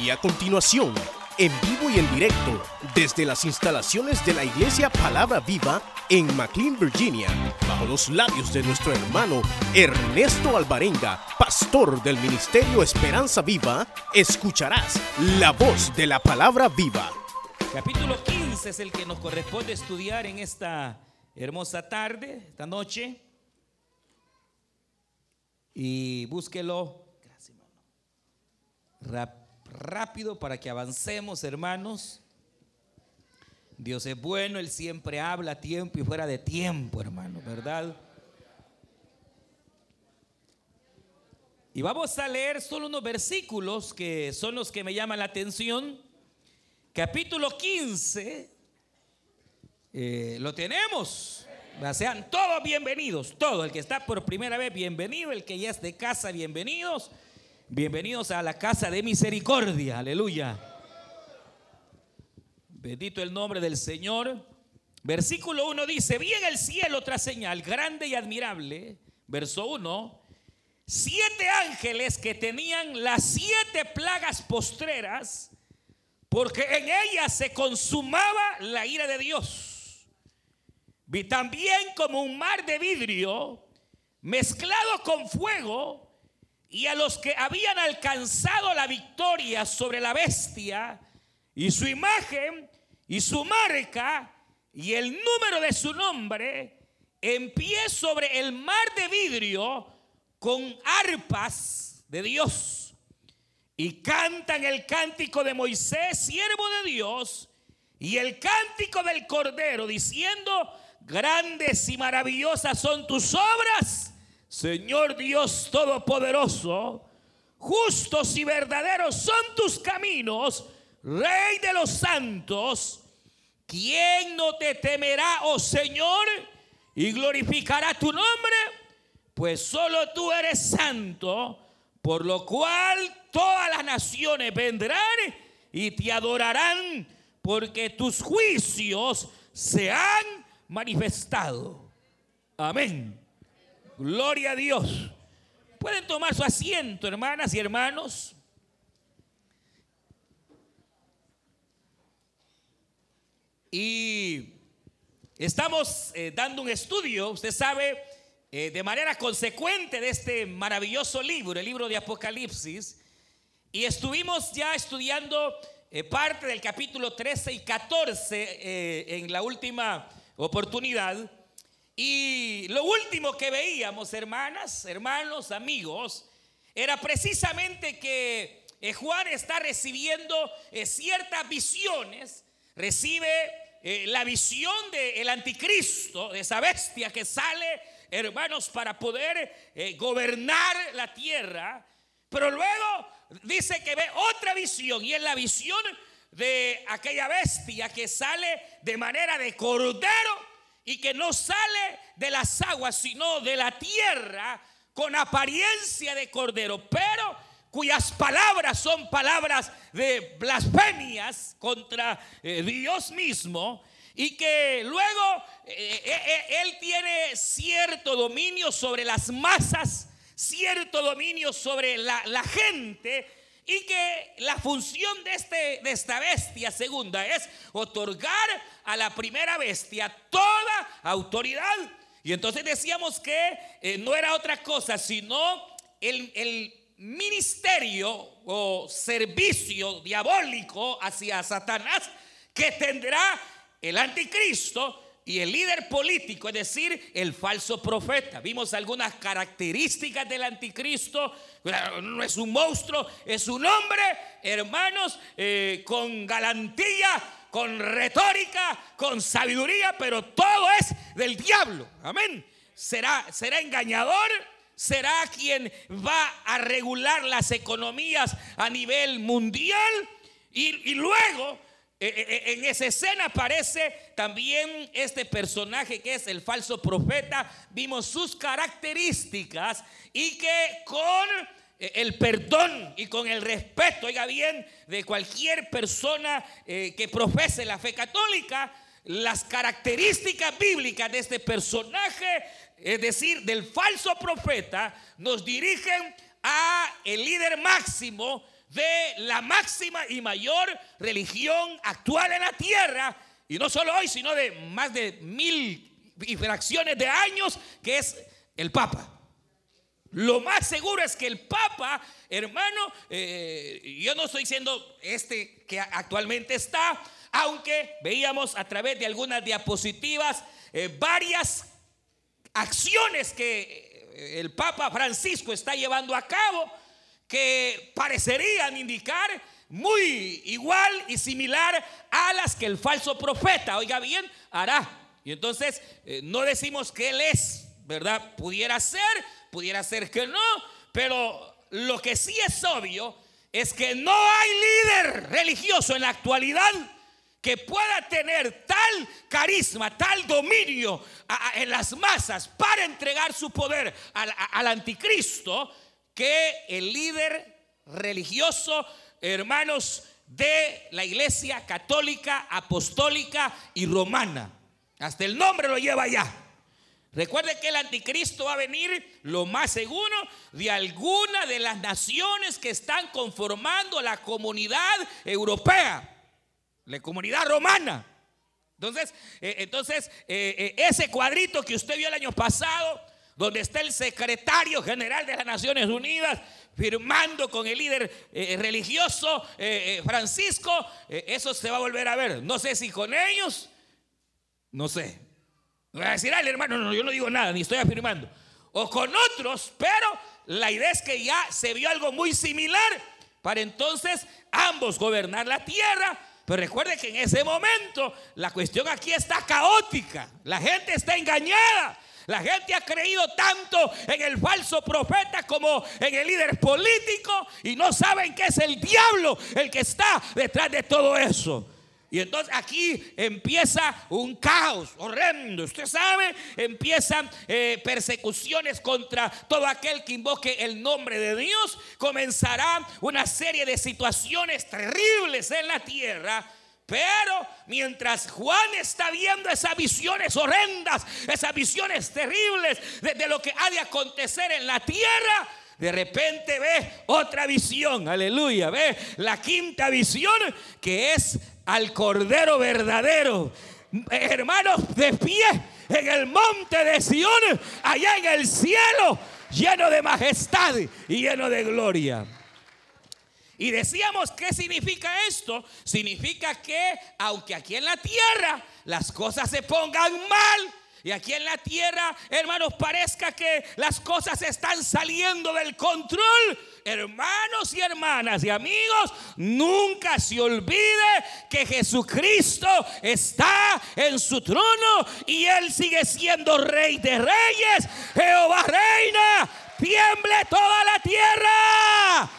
Y a continuación, en vivo y en directo, desde las instalaciones de la Iglesia Palabra Viva en McLean, Virginia, bajo los labios de nuestro hermano Ernesto Alvarenga, pastor del Ministerio Esperanza Viva, escucharás la voz de la Palabra Viva. Capítulo 15 es el que nos corresponde estudiar en esta hermosa tarde, esta noche. Y búsquelo. Gracias, hermano. Rápido para que avancemos, hermanos. Dios es bueno, Él siempre habla a tiempo y fuera de tiempo, hermano, ¿verdad? Y vamos a leer solo unos versículos que son los que me llaman la atención. Capítulo 15, eh, lo tenemos. Sean todos bienvenidos, todo el que está por primera vez, bienvenido, el que ya es de casa, bienvenidos. Bienvenidos a la casa de misericordia, aleluya. Bendito el nombre del Señor. Versículo 1 dice, vi en el cielo otra señal grande y admirable. Verso 1, siete ángeles que tenían las siete plagas postreras, porque en ellas se consumaba la ira de Dios. Vi también como un mar de vidrio mezclado con fuego y a los que habían alcanzado la victoria sobre la bestia y su imagen y su marca y el número de su nombre en pie sobre el mar de vidrio con arpas de Dios. Y cantan el cántico de Moisés, siervo de Dios, y el cántico del Cordero, diciendo, Grandes y maravillosas son tus obras, Señor Dios Todopoderoso. Justos y verdaderos son tus caminos, Rey de los santos. ¿Quién no te temerá, oh Señor, y glorificará tu nombre? Pues solo tú eres santo, por lo cual todas las naciones vendrán y te adorarán, porque tus juicios se han manifestado. Amén. Gloria a Dios. Pueden tomar su asiento, hermanas y hermanos. Y estamos eh, dando un estudio, usted sabe, eh, de manera consecuente de este maravilloso libro, el libro de Apocalipsis. Y estuvimos ya estudiando eh, parte del capítulo 13 y 14 en la última oportunidad. Y lo último que veíamos, hermanas, hermanos, amigos, era precisamente que eh, Juan está recibiendo eh, ciertas visiones, recibe eh, la visión del anticristo, de esa bestia que sale, hermanos, para poder gobernar la tierra, pero luego dice que ve otra visión y es la visión de aquella bestia que sale de manera de cordero y que no sale de las aguas, sino de la tierra con apariencia de cordero, pero cuyas palabras son palabras de blasfemias contra eh, Dios mismo y que luego eh, eh, él tiene cierto dominio sobre las masas, cierto dominio sobre la, la gente y que la función de, este, de esta bestia segunda es otorgar a la primera bestia toda autoridad. Y entonces decíamos que eh, no era otra cosa sino el, el ministerio o servicio diabólico hacia Satanás que tendrá el anticristo y el líder político, es decir, el falso profeta. Vimos algunas características del anticristo. No es un monstruo, es un hombre, hermanos, eh, con galantía, con retórica, con sabiduría, pero todo es del diablo. Amén. Será, será engañador, será quien va a regular las economías a nivel mundial y, luego en esa escena aparece también este personaje que es el falso profeta. Vimos sus características y que con el perdón y con el respeto, oiga bien, de cualquier persona que profese la fe católica, las características bíblicas de este personaje, es decir, del falso profeta, nos dirigen a el líder máximo de la máxima y mayor religión actual en la tierra, y no solo hoy, sino de más de mil y fracciones de años, que es el Papa. Lo más seguro es que el Papa, hermano, eh, yo no estoy diciendo este que actualmente está, aunque veíamos a través de algunas diapositivas eh, varias acciones que eh, el Papa Francisco está llevando a cabo que parecerían indicar muy igual y similar a las que el falso profeta, oiga bien, hará. Y entonces eh, no decimos que él es, ¿verdad? Pudiera ser, pudiera ser que no, pero lo que sí es obvio es que no hay líder religioso en la actualidad que pueda tener tal carisma, tal dominio en las masas para entregar su poder al, anticristo, que el líder religioso, hermanos, de la iglesia católica, apostólica y romana. Hasta el nombre lo lleva ya. Recuerde que el anticristo va a venir, lo más seguro, de alguna de las naciones que están conformando la comunidad europea la comunidad romana. Entonces, eh, entonces eh, eh, ese cuadrito que usted vio el año pasado, donde está el secretario general de las Naciones Unidas firmando con el líder religioso Francisco, eso se va a volver a ver. No sé si con ellos, no sé. Voy a decir, al hermano, no, yo no digo nada, ni estoy afirmando. O con otros, pero la idea es que ya se vio algo muy similar para entonces ambos gobernar la tierra pero recuerde que en ese momento la cuestión aquí está caótica. La gente está engañada. La gente ha creído tanto en el falso profeta como en el líder político y no saben que es el diablo el que está detrás de todo eso. Y entonces aquí empieza un caos horrendo. Usted sabe, empiezan eh, persecuciones contra todo aquel que invoque el nombre de Dios. Comenzará una serie de situaciones terribles en la tierra. Pero mientras Juan está viendo esas visiones horrendas, esas visiones terribles de, lo que ha de acontecer en la tierra, de repente ve otra visión, aleluya, ve la quinta visión que es al Cordero verdadero. Hermanos, de pie en el monte de Sión, allá en el cielo, lleno de majestad y lleno de gloria. Y decíamos, ¿qué significa esto? Significa que aunque aquí en la tierra las cosas se pongan mal, y aquí en la tierra, hermanos, parezca que las cosas están saliendo del control. Hermanos y hermanas y amigos, nunca se olvide que Jesucristo está en su trono y Él sigue siendo rey de reyes. Jehová reina, tiemble toda la tierra.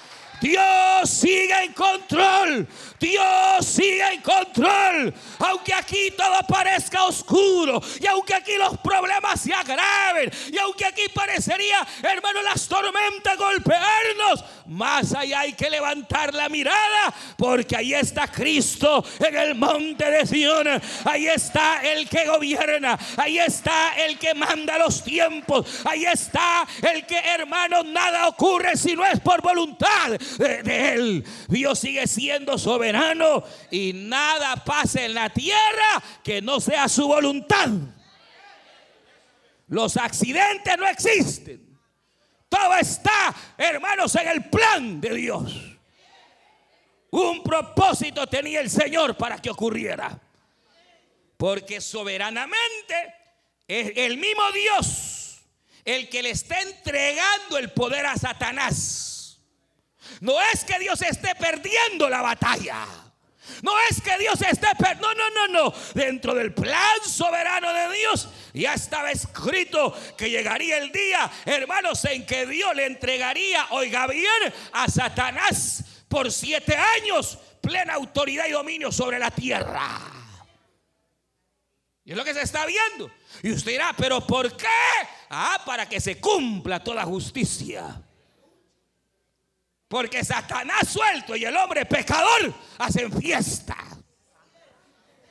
Dios sigue en control. Dios sigue en control. Aunque aquí todo parezca oscuro. Y aunque aquí los problemas se agraven. Y aunque aquí parecería, hermano, las tormentas golpearnos. Más allá hay que levantar la mirada. Porque ahí está Cristo en el monte de Sion. Ahí está el que gobierna. Ahí está el que manda los tiempos. Ahí está el que, hermano, nada ocurre si no es por voluntad de, Él. Dios sigue siendo soberano y nada pase en la tierra que no sea su voluntad. Los accidentes no existen. Todo está, hermanos, en el plan de Dios. Un propósito tenía el Señor para que ocurriera. Porque soberanamente es el mismo Dios el que le está entregando el poder a Satanás no es que Dios esté perdiendo la batalla. No es que Dios esté perdiendo. No, no, no, no. Dentro del plan soberano de Dios ya estaba escrito que llegaría el día, hermanos, en que Dios le entregaría, oiga bien, a Satanás por siete años plena autoridad y dominio sobre la tierra. Y es lo que se está viendo. Y usted dirá, pero ¿por qué? Ah, para que se cumpla toda justicia. Porque Satanás suelto y el hombre pecador hacen fiesta.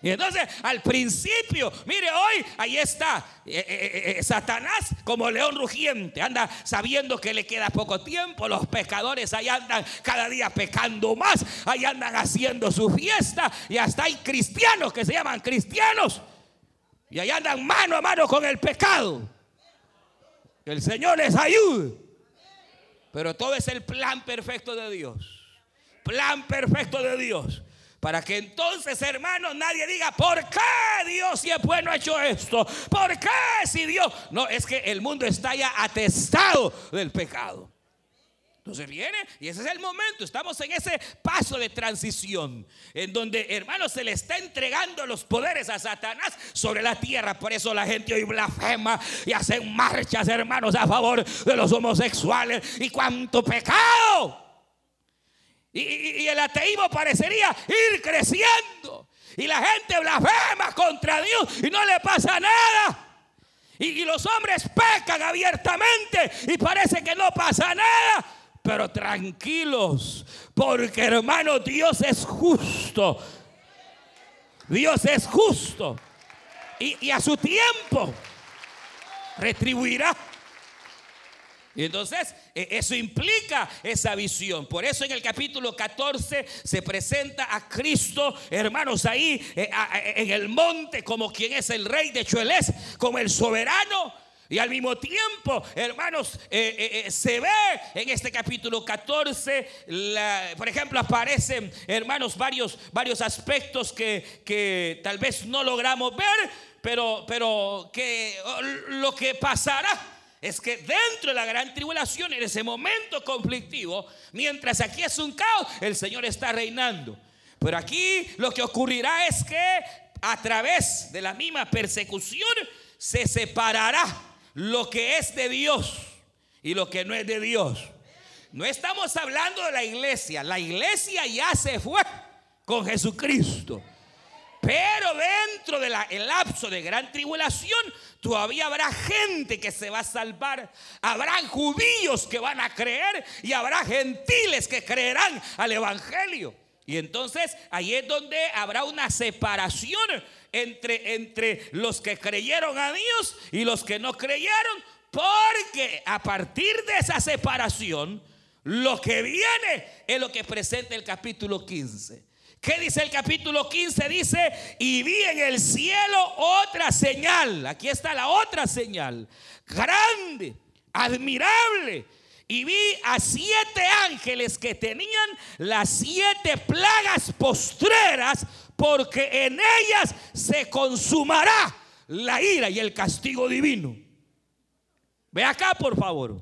Y entonces al principio, mire hoy, ahí está eh, eh, eh, Satanás como león rugiente, anda sabiendo que le queda poco tiempo, los pecadores ahí andan cada día pecando más, ahí andan haciendo su fiesta y hasta hay cristianos que se llaman cristianos y ahí andan mano a mano con el pecado. Que el Señor les ayude. Pero todo es el plan perfecto de Dios. Plan perfecto de Dios. Para que entonces, hermanos, nadie diga, ¿por qué Dios si es bueno ha hecho esto? ¿Por qué si Dios? No, es que el mundo está ya atestado del pecado. Entonces viene y ese es el momento. Estamos en ese paso de transición en donde, hermanos, se le está entregando los poderes a Satanás sobre la tierra. Por eso la gente hoy blasfema y hacen marchas, hermanos, a favor de los homosexuales. Y cuánto pecado. Y, el ateísmo parecería ir creciendo. Y la gente blasfema contra Dios y no le pasa nada. Y, los hombres pecan abiertamente y parece que no pasa nada. Pero tranquilos, porque hermano, Dios es justo. Dios es justo. Y, a su tiempo retribuirá y entonces e, eso implica esa visión. Por eso en el capítulo 14 se presenta a Cristo, hermanos, ahí eh, en el monte como quien es el rey de Chuelés, como el soberano. Y al mismo tiempo, hermanos, eh, eh, se ve en este capítulo 14, por ejemplo, aparecen, hermanos, varios, varios aspectos que, que tal vez no logramos ver, pero, pero que lo que pasará es que dentro de la gran tribulación, en ese momento conflictivo, mientras aquí es un caos, el Señor está reinando. Pero aquí lo que ocurrirá es que a través de la misma persecución se separará lo que es de Dios y lo que no es de Dios. No estamos hablando de la iglesia, la iglesia ya se fue con Jesucristo. Pero dentro del lapso de gran tribulación, todavía habrá gente que se va a salvar. Habrán judíos que van a creer y habrá gentiles que creerán al Evangelio. Y entonces ahí es donde habrá una separación entre, entre los que creyeron a Dios y los que no creyeron. Porque a partir de esa separación, lo que viene es lo que presenta el capítulo 15. ¿Qué dice el capítulo 15? Dice, y vi en el cielo otra señal. Aquí está la otra señal. Grande, admirable. Y vi a siete ángeles que tenían las siete plagas postreras, porque en ellas se consumará la ira y el castigo divino. Ve acá, por favor.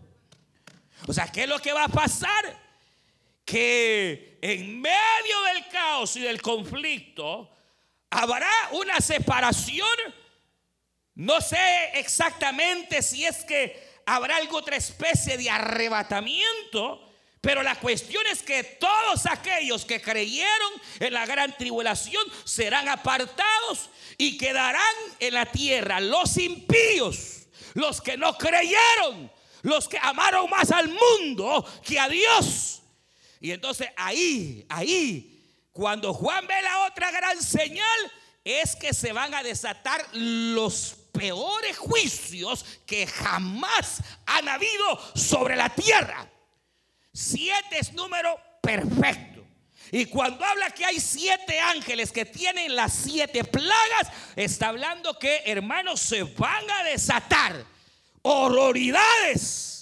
O sea, ¿qué es lo que va a pasar? que en medio del caos y del conflicto habrá una separación. No sé exactamente si es que habrá alguna otra especie de arrebatamiento, pero la cuestión es que todos aquellos que creyeron en la gran tribulación serán apartados y quedarán en la tierra los impíos, los que no creyeron, los que amaron más al mundo que a Dios. Y entonces ahí, ahí, cuando Juan ve la otra gran señal, es que se van a desatar los peores juicios que jamás han habido sobre la tierra. Siete es número perfecto. Y cuando habla que hay siete ángeles que tienen las siete plagas, está hablando que hermanos se van a desatar horroridades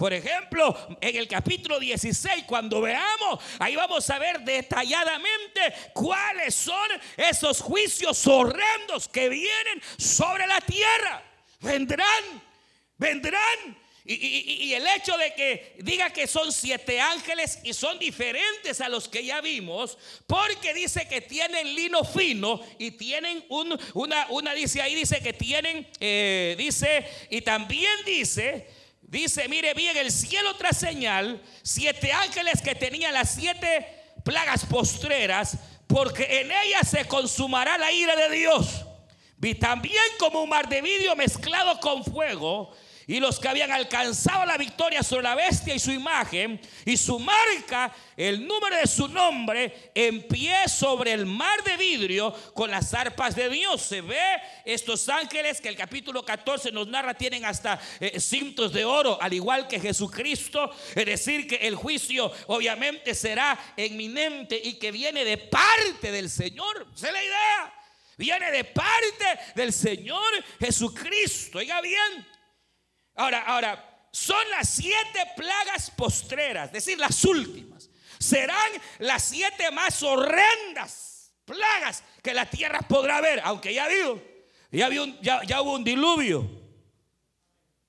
por ejemplo, en el capítulo 16, cuando veamos, ahí vamos a ver detalladamente cuáles son esos juicios horrendos que vienen sobre la tierra. Vendrán, vendrán. Y, el hecho de que diga que son siete ángeles y son diferentes a los que ya vimos, porque dice que tienen lino fino y tienen una, una dice ahí, dice que tienen, eh, dice, y también dice Dice, mire bien, el cielo tras señal, siete ángeles que tenían las siete plagas postreras, porque en ellas se consumará la ira de Dios. Vi también como un mar de vidrio mezclado con fuego, y los que habían alcanzado la victoria sobre la bestia y su imagen y su marca, el número de su nombre, en pie sobre el mar de vidrio con las arpas de Dios. Se ve estos ángeles que el capítulo 14 nos narra tienen hasta eh, cintos de oro, al igual que Jesucristo. Es decir, que el juicio obviamente será inminente y que viene de parte del Señor. ¿Se es la idea? Viene de parte del Señor Jesucristo. Oiga bien. Ahora, ahora, son las siete plagas postreras, es decir, las últimas. Serán las siete más horrendas plagas que la tierra podrá ver, aunque ya habido, ya, ya, ya hubo un diluvio.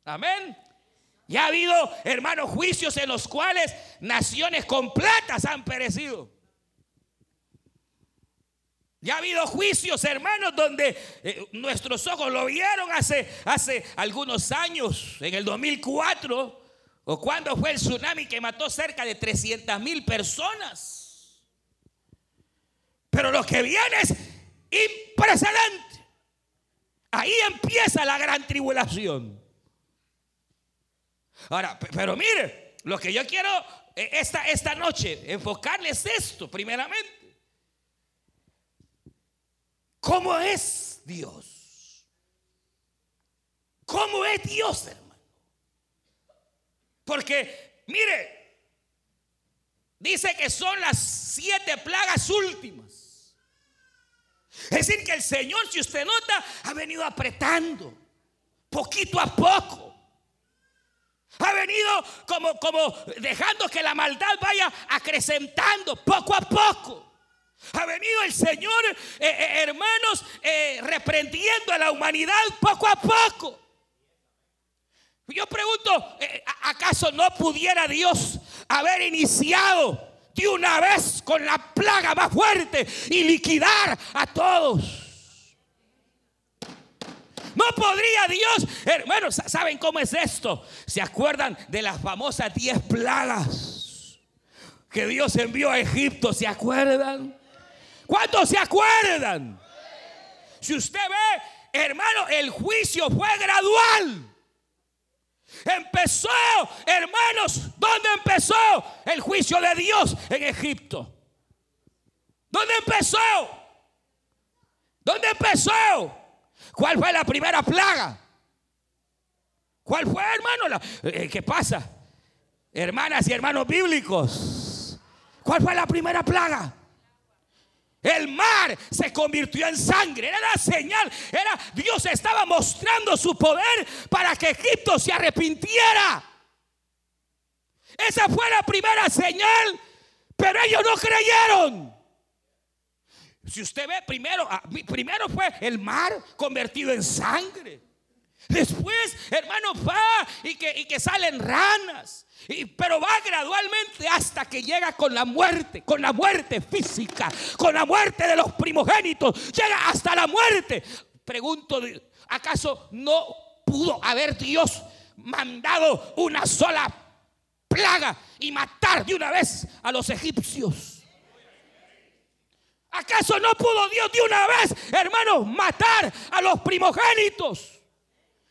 Amén. Ya ha habido, hermanos, juicios en los cuales naciones completas han perecido. Ya ha habido juicios, hermanos, donde eh, nuestros ojos lo vieron hace, hace algunos años, en el 2004, o cuando fue el tsunami que mató cerca de 300 mil personas. Pero lo que viene es impresionante. Ahí empieza la gran tribulación. Ahora, pero mire, lo que yo quiero eh, esta, esta noche enfocarles esto, primeramente. ¿Cómo es Dios? ¿Cómo es Dios, hermano? Porque, mire, dice que son las siete plagas últimas. Es decir, que el Señor, si usted nota, ha venido apretando poquito a poco. Ha venido como, como dejando que la maldad vaya acrecentando poco a poco. Ha venido el Señor, eh, eh, hermanos, eh, reprendiendo a la humanidad poco a poco. Yo pregunto, ¿acaso no pudiera Dios haber iniciado de una vez con la plaga más fuerte y liquidar a todos? No podría Dios, hermanos, ¿saben cómo es esto? ¿Se acuerdan de las famosas diez plagas que Dios envió a Egipto? ¿Se acuerdan? ¿Cuántos se acuerdan? Si usted ve, hermano, el juicio fue gradual. Empezó, hermanos, ¿dónde empezó el juicio de Dios? En Egipto. ¿Dónde empezó? ¿Dónde empezó? ¿Cuál fue la primera plaga? ¿Cuál fue, hermano? Eh, ¿Qué pasa? Hermanas y hermanos bíblicos. ¿Cuál fue la primera plaga? El mar se convirtió en sangre. Era la señal. Era Dios estaba mostrando su poder para que Egipto se arrepintiera. Esa fue la primera señal. Pero ellos no creyeron. Si usted ve primero, ah, primero fue el mar convertido en sangre. Después, hermano, va y que, y que salen ranas pero va gradualmente hasta que llega con la muerte, con la muerte física, con la muerte de los primogénitos. Llega hasta la muerte. Pregunto, ¿acaso no pudo haber Dios mandado una sola plaga y matar de una vez a los egipcios? ¿Acaso no pudo Dios de una vez, hermanos, matar a los primogénitos?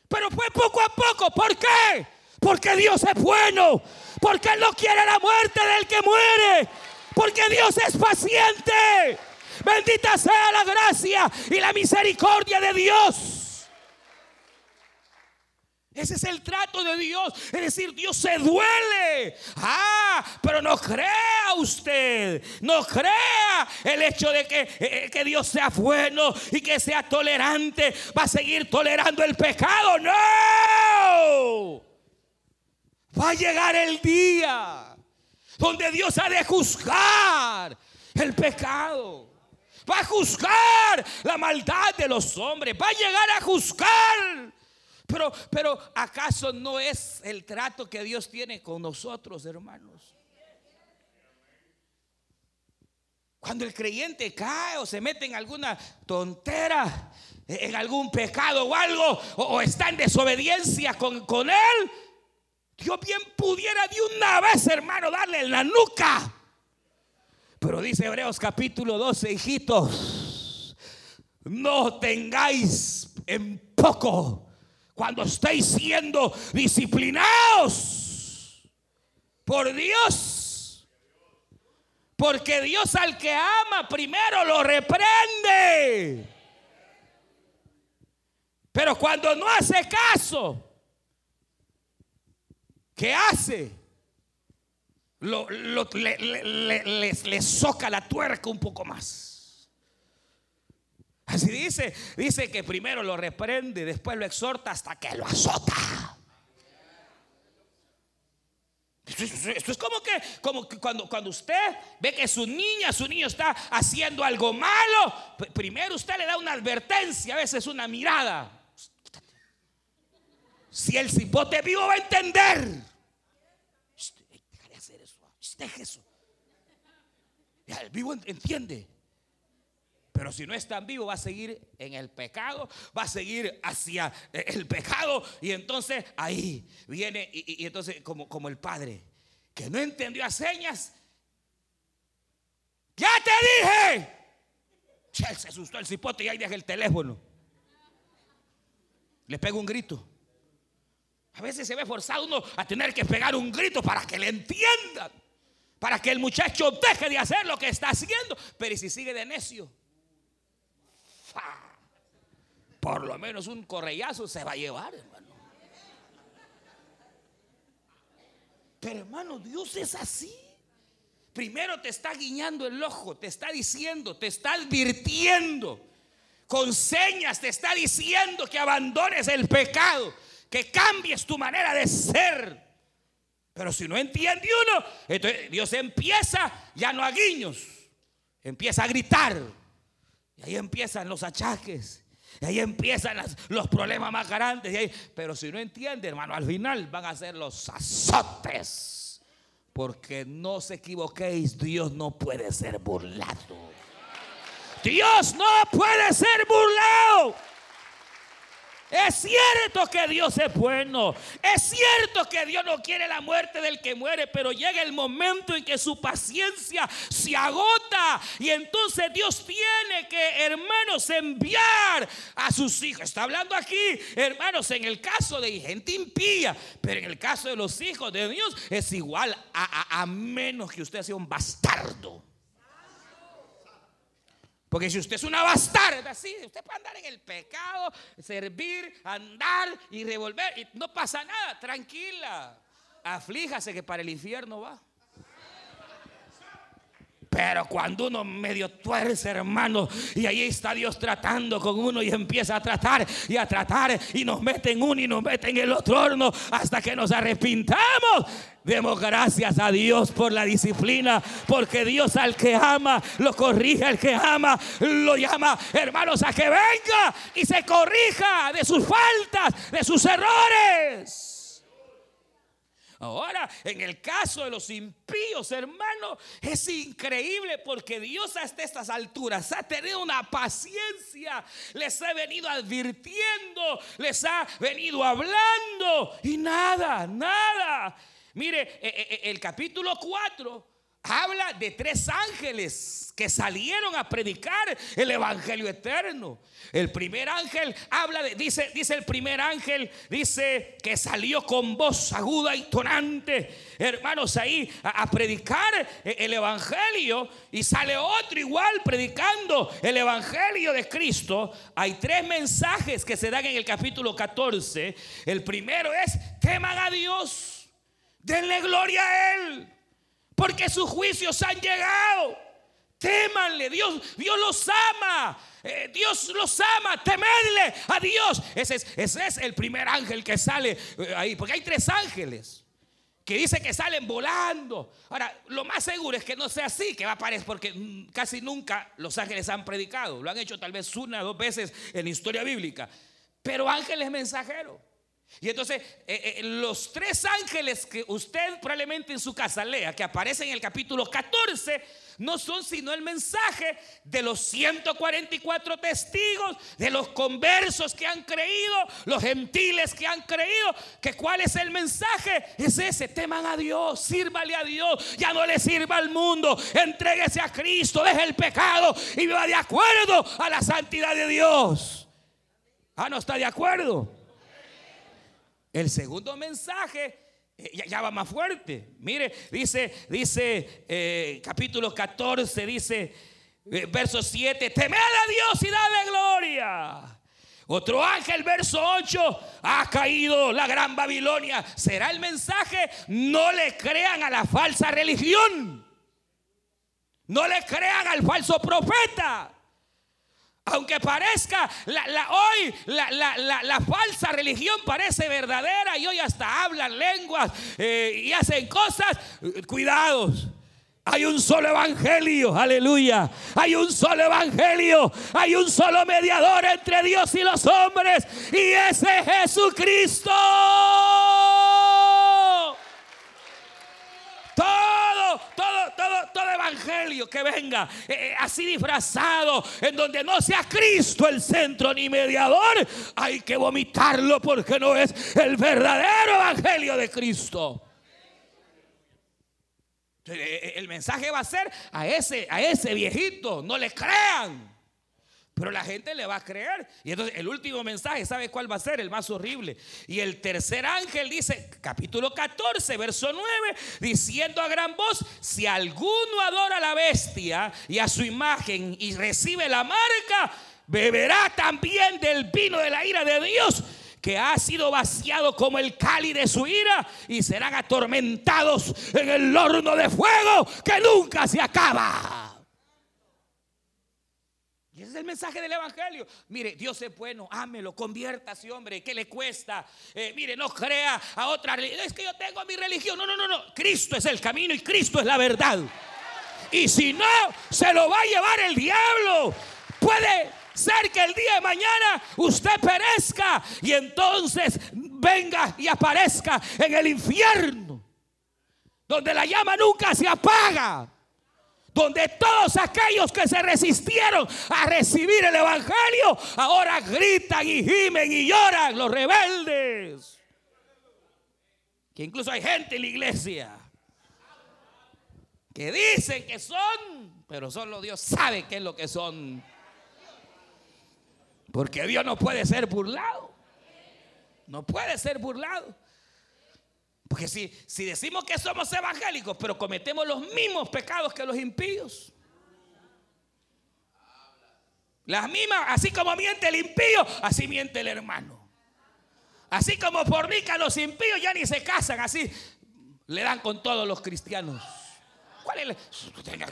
Pero fue poco a poco. ¿Por qué? Porque Dios es bueno. Porque Él no quiere la muerte del que muere. Porque Dios es paciente. Bendita sea la gracia y la misericordia de Dios. Ese es el trato de Dios. Es decir, Dios se duele. Ah, pero no crea usted. No crea el hecho de que, eh, que, Dios sea bueno y que sea tolerante. Va a seguir tolerando el pecado. No. Va a llegar el día donde Dios ha de juzgar el pecado. Va a juzgar la maldad de los hombres. Va a llegar a juzgar. Pero, pero ¿acaso no es el trato que Dios tiene con nosotros, hermanos? Cuando el creyente cae o se mete en alguna tontera, en algún pecado o algo, o, está en desobediencia con, con Él, Dios bien pudiera de una vez, hermano, darle en la nuca. Pero dice Hebreos capítulo 12, hijitos, no tengáis en poco cuando estáis siendo disciplinados por Dios. Porque Dios al que ama primero lo reprende. Pero cuando no hace caso, ¿qué hace? Lo, le, soca la tuerca un poco más. Así dice, dice que primero lo reprende, después lo exhorta hasta que lo azota. Esto es como que, como cuando, cuando usted ve que su niña, su niño está haciendo algo malo, primero usted le da una advertencia, a veces una mirada. Si el cipote vivo va a entender, eso, deje eso. El vivo entiende. Pero si no es tan vivo, va a seguir en el pecado, va a seguir hacia eh, el pecado. Y entonces ahí viene, y, entonces como, como el padre, que no entendió a señas, ya te dije. se asustó el cipote y ahí deja el teléfono. Le pega un grito. A veces se ve forzado uno a tener que pegar un grito para que le entiendan. Para que el muchacho deje de hacer lo que está haciendo. Pero si sigue de necio? Por lo menos un correllazo se va a llevar, hermano. Pero hermano, Dios es así. Primero te está guiñando el ojo, te está diciendo, te está advirtiendo. Con señas te está diciendo que abandones el pecado, que cambies tu manera de ser. Pero si no entiende uno, entonces Dios empieza ya no a guiños, empieza a gritar. Y ahí empiezan los achaques. Y ahí empiezan los problemas más grandes. pero si no entiende, hermano, al final van a ser los azotes. Porque no os equivoquéis, Dios no puede ser burlado. Dios no puede ser burlado. Es cierto que Dios es bueno. Es cierto que Dios no quiere la muerte del que muere, pero llega el momento en que su paciencia se agota y entonces Dios tiene que, hermanos, enviar a sus hijos. Está hablando aquí, hermanos, en el caso de gente impía, pero en el caso de los hijos de Dios es igual a, menos que usted sea un bastardo. Porque si usted es una bastarda, así, usted puede andar en el pecado, servir, andar y revolver, y no pasa nada, tranquila. Aflíjase que para el infierno va. Pero cuando uno medio tuerce, hermano, y ahí está Dios tratando con uno y empieza a tratar y a tratar y nos mete en uno y nos mete en el otro horno hasta que nos arrepintamos. Demos gracias a Dios por la disciplina, porque Dios al que ama lo corrige, al que ama lo llama, hermanos, a que venga y se corrija de sus faltas, de sus errores. Ahora, en el caso de los impíos, hermano, es increíble porque Dios hasta estas alturas ha tenido una paciencia, les ha venido advirtiendo, les ha venido hablando y nada, nada. Mire, eh, eh, eh, el capítulo 4 habla de tres ángeles que salieron a predicar el evangelio eterno. El primer ángel habla de, dice, dice el primer ángel, dice que salió con voz aguda y tonante, hermanos, ahí a, a predicar el evangelio. Y sale otro igual predicando el evangelio de Cristo. Hay tres mensajes que se dan en el capítulo 14. El primero es, teman a Dios, denle gloria a Él porque sus juicios han llegado. Témanle, Dios, Dios los ama. Eh, Dios los ama, temedle a Dios. Ese es, ese es el primer ángel que sale eh, ahí, porque hay tres ángeles que dice que salen volando. Ahora, lo más seguro es que no sea así, que va a aparecer, porque mm, casi nunca los ángeles han predicado. Lo han hecho tal vez una o dos veces en la historia bíblica. Pero ángeles mensajeros. Y entonces, eh, eh, los tres ángeles que usted probablemente en su casa lea, que aparecen en el capítulo 14, no son sino el mensaje de los 144 testigos, de los conversos que han creído, los gentiles que han creído, que cuál es el mensaje, es ese, teman a Dios, sírvale a Dios, ya no le sirva al mundo, entréguese a Cristo, deje el pecado y viva de acuerdo a la santidad de Dios. Ah, no está de acuerdo. El segundo mensaje eh, ya, va más fuerte. Mire, dice, dice eh, capítulo 14, dice, eh, verso 7, temed a Dios y dale gloria. Otro ángel, verso 8, ha caído la gran Babilonia. ¿Será el mensaje? No le crean a la falsa religión. No le crean al falso profeta. Aunque parezca, hoy la, falsa religión parece verdadera y hoy hasta hablan lenguas eh, y hacen cosas, cuidados. Hay un solo evangelio, aleluya. Hay un solo evangelio. Hay un solo mediador entre Dios y los hombres. Y ese es Jesucristo. Todo, todo, todo, evangelio que venga eh, eh, así disfrazado, en donde no sea Cristo el centro ni mediador, hay que vomitarlo porque no es el verdadero evangelio de Cristo. Eh, el mensaje va a ser a ese, a ese viejito, no le crean. Pero la gente le va a creer. Y entonces el último mensaje, ¿sabe cuál va a ser? El más horrible. Y el tercer ángel dice, capítulo 14, verso 9, diciendo a gran voz, si alguno adora a la bestia y a su imagen y recibe la marca, beberá también del vino de la ira de Dios que ha sido vaciado como el cáliz de su ira y serán atormentados en el horno de fuego que nunca se acaba. Ese es el mensaje del Evangelio. Mire, Dios es bueno, ámelo, conviértase, hombre. ¿Qué le cuesta? Eh, mire, no crea a otra religión. Es que yo tengo mi religión. No, no, no, no. Cristo es el camino y Cristo es la verdad. Y si no, se lo va a llevar el diablo. Puede ser que el día de mañana usted perezca y entonces venga y aparezca en el infierno, donde la llama nunca se apaga donde todos aquellos que se resistieron a recibir el Evangelio, ahora gritan y gimen y lloran los rebeldes. Que incluso hay gente en la iglesia que dicen que son, pero solo Dios sabe qué es lo que son. Porque Dios no puede ser burlado. No puede ser burlado. Porque si, si decimos que somos evangélicos, pero cometemos los mismos pecados que los impíos. Las mismas, así como miente el impío, así miente el hermano. Así como fornican los impíos, ya ni se casan, así le dan con todos los cristianos. ¿Cuál es tenga,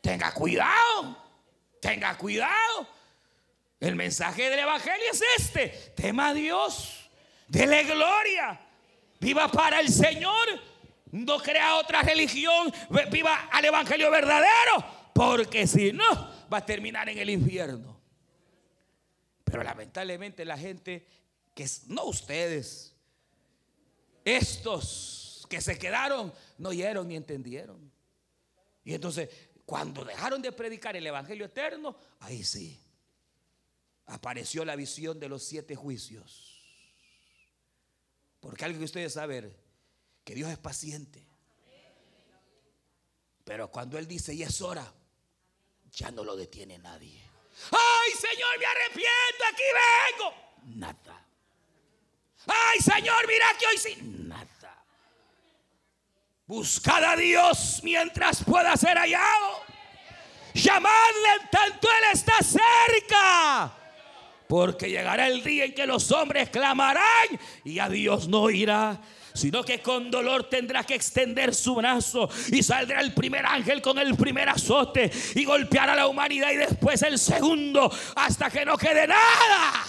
tenga cuidado, tenga cuidado. El mensaje del Evangelio es este: tema a Dios. Dele gloria. Viva para el Señor. No crea otra religión. Viva al Evangelio verdadero. Porque si no, va a terminar en el infierno. Pero lamentablemente la gente, que no ustedes, estos que se quedaron, no oyeron ni entendieron. Y entonces, cuando dejaron de predicar el Evangelio eterno, ahí sí, apareció la visión de los siete juicios. Porque algo que ustedes saben, que Dios es paciente. Pero cuando Él dice, y es hora, ya no lo detiene nadie. Ay, Señor, me arrepiento, aquí vengo. Nada. Ay, Señor, mira que hoy sí. Nada. Buscad a Dios mientras pueda ser hallado. Llamadle en tanto Él está cerca. Porque llegará el día en que los hombres clamarán y a Dios no irá sino que con dolor tendrá que extender su brazo y saldrá el primer ángel con el primer azote y golpeará a la humanidad y después el segundo hasta que no quede nada.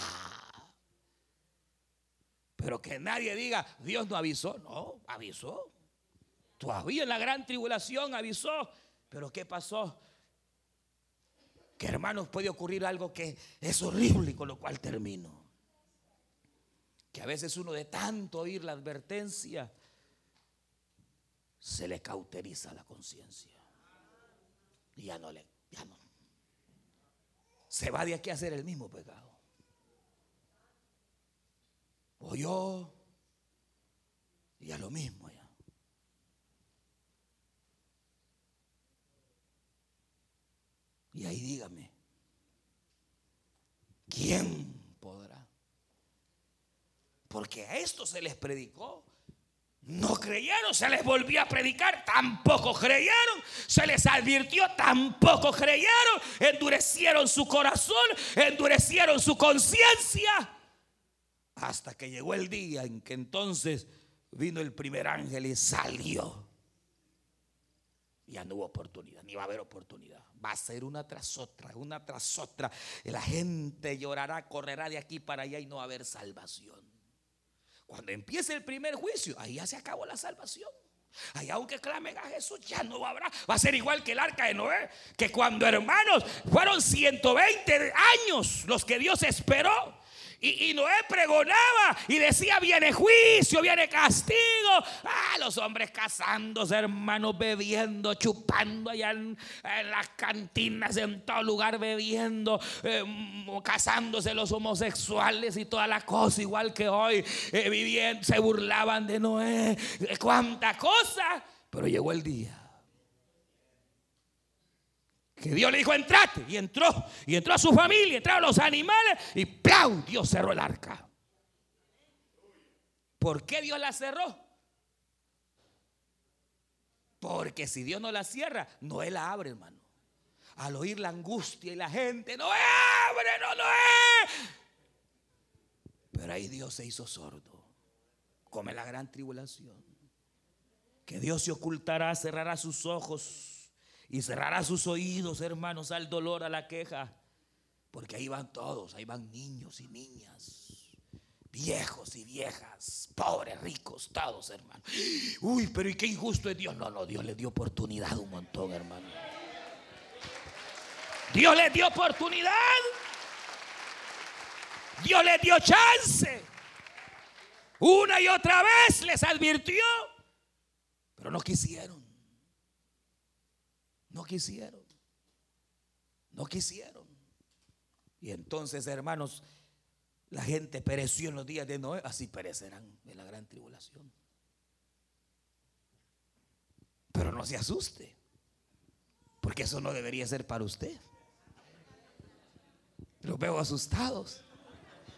Pero que nadie diga, Dios no avisó, no, avisó. Todavía en la gran tribulación avisó, pero ¿qué pasó? Que hermanos puede ocurrir algo que es horrible y con lo cual termino. Que a veces uno de tanto oír la advertencia se le cauteriza la conciencia. Y ya no le, ya no. Se va de aquí a hacer el mismo pecado. O yo, y a lo mismo ya. Y ahí dígame, ¿quién podrá? Porque a esto se les predicó. No creyeron, se les volvió a predicar, tampoco creyeron, se les advirtió, tampoco creyeron, endurecieron su corazón, endurecieron su conciencia, hasta que llegó el día en que entonces vino el primer ángel y salió. Ya no hubo oportunidad, ni va a haber oportunidad. Va a ser una tras otra, una tras otra. La gente llorará, correrá de aquí para allá y no va a haber salvación. Cuando empiece el primer juicio, ahí ya se acabó la salvación. Aunque clamen a Jesús, ya no habrá. Va a ser igual que el arca de Noé, que cuando hermanos fueron 120 años los que Dios esperó y, Noé pregonaba y decía, viene juicio, viene castigo. Ah, los hombres casándose, hermanos, bebiendo, chupando allá en, las cantinas, en todo lugar bebiendo, eh, casándose los homosexuales y toda la cosa, igual que hoy, eh, viviendo, se burlaban de Noé, cuánta cosa. Pero llegó el día que Dios le dijo, entrate. Y entró. Y entró a su familia, entraron los animales y ¡plau! Dios cerró el arca. ¿Por qué Dios la cerró? Porque si Dios no la cierra, no la abre, hermano. Al oír la angustia y la gente, no abre, no, no es. Pero ahí Dios se hizo sordo. Come la gran tribulación. Que Dios se ocultará, cerrará sus ojos y cerrará sus oídos, hermanos, al dolor, a la queja. Porque ahí van todos, ahí van niños y niñas, viejos y viejas, pobres, ricos, todos, hermanos. Uy, pero ¿y qué injusto es Dios? No, no, Dios le dio oportunidad un montón, hermano. Dios le dio oportunidad. Dios le dio chance. Una y otra vez les advirtió, pero no quisieron. No quisieron. No quisieron. Y entonces, hermanos, la gente pereció en los días de Noé, así perecerán en la gran tribulación. Pero no se asuste, porque eso no debería ser para usted. Los veo asustados.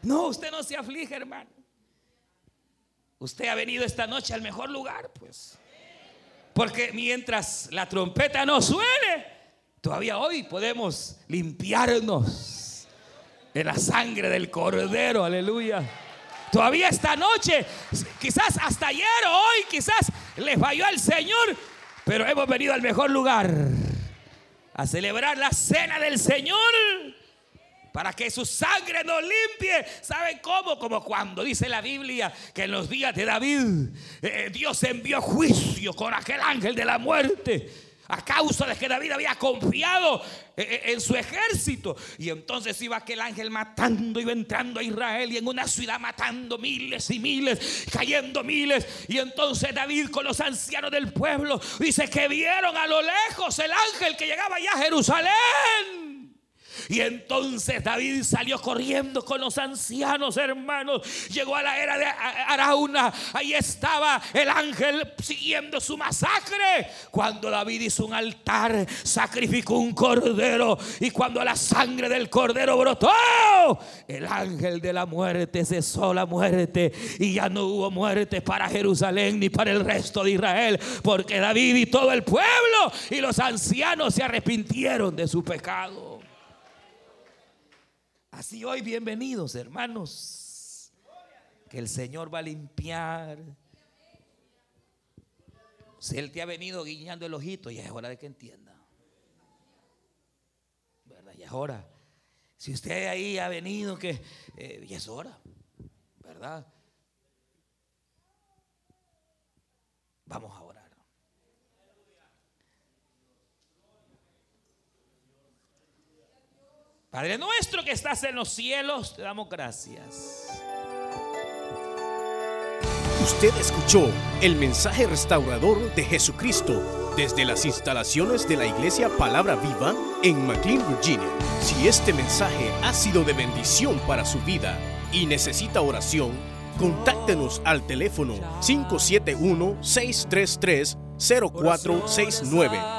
No, usted no se aflige, hermano. Usted ha venido esta noche al mejor lugar, pues. Porque mientras la trompeta no suene, todavía hoy podemos limpiarnos en la sangre del cordero, aleluya. Todavía esta noche, quizás hasta ayer o hoy, quizás le falló al Señor, pero hemos venido al mejor lugar a celebrar la cena del Señor para que su sangre nos limpie. ¿Saben cómo? Como cuando dice la Biblia que en los días de David eh, Dios envió juicio con aquel ángel de la muerte a causa de que David había confiado eh, eh, en su ejército. Y entonces iba aquel ángel matando, iba entrando a Israel y en una ciudad matando miles y miles, cayendo miles. Y entonces David con los ancianos del pueblo dice que vieron a lo lejos el ángel que llegaba ya a Jerusalén. Y entonces David salió corriendo con los ancianos hermanos. Llegó a la era de Arauna. Ahí estaba el ángel siguiendo su masacre. Cuando David hizo un altar, sacrificó un cordero. Y cuando la sangre del cordero brotó, el ángel de la muerte cesó la muerte. Y ya no hubo muerte para Jerusalén ni para el resto de Israel. Porque David y todo el pueblo y los ancianos se arrepintieron de su pecado. Así hoy, bienvenidos hermanos, que el Señor va a limpiar. Si Él te ha venido guiñando el ojito, ya es hora de que entienda. ¿Verdad? Ya es hora. Si usted ahí ha venido, que eh, ya es hora. ¿Verdad? Vamos a Padre nuestro que estás en los cielos, te damos gracias. Usted escuchó el mensaje restaurador de Jesucristo desde las instalaciones de la iglesia Palabra Viva en McLean, Virginia. Si este mensaje ha sido de bendición para su vida y necesita oración, contáctenos al teléfono 571-633-0469.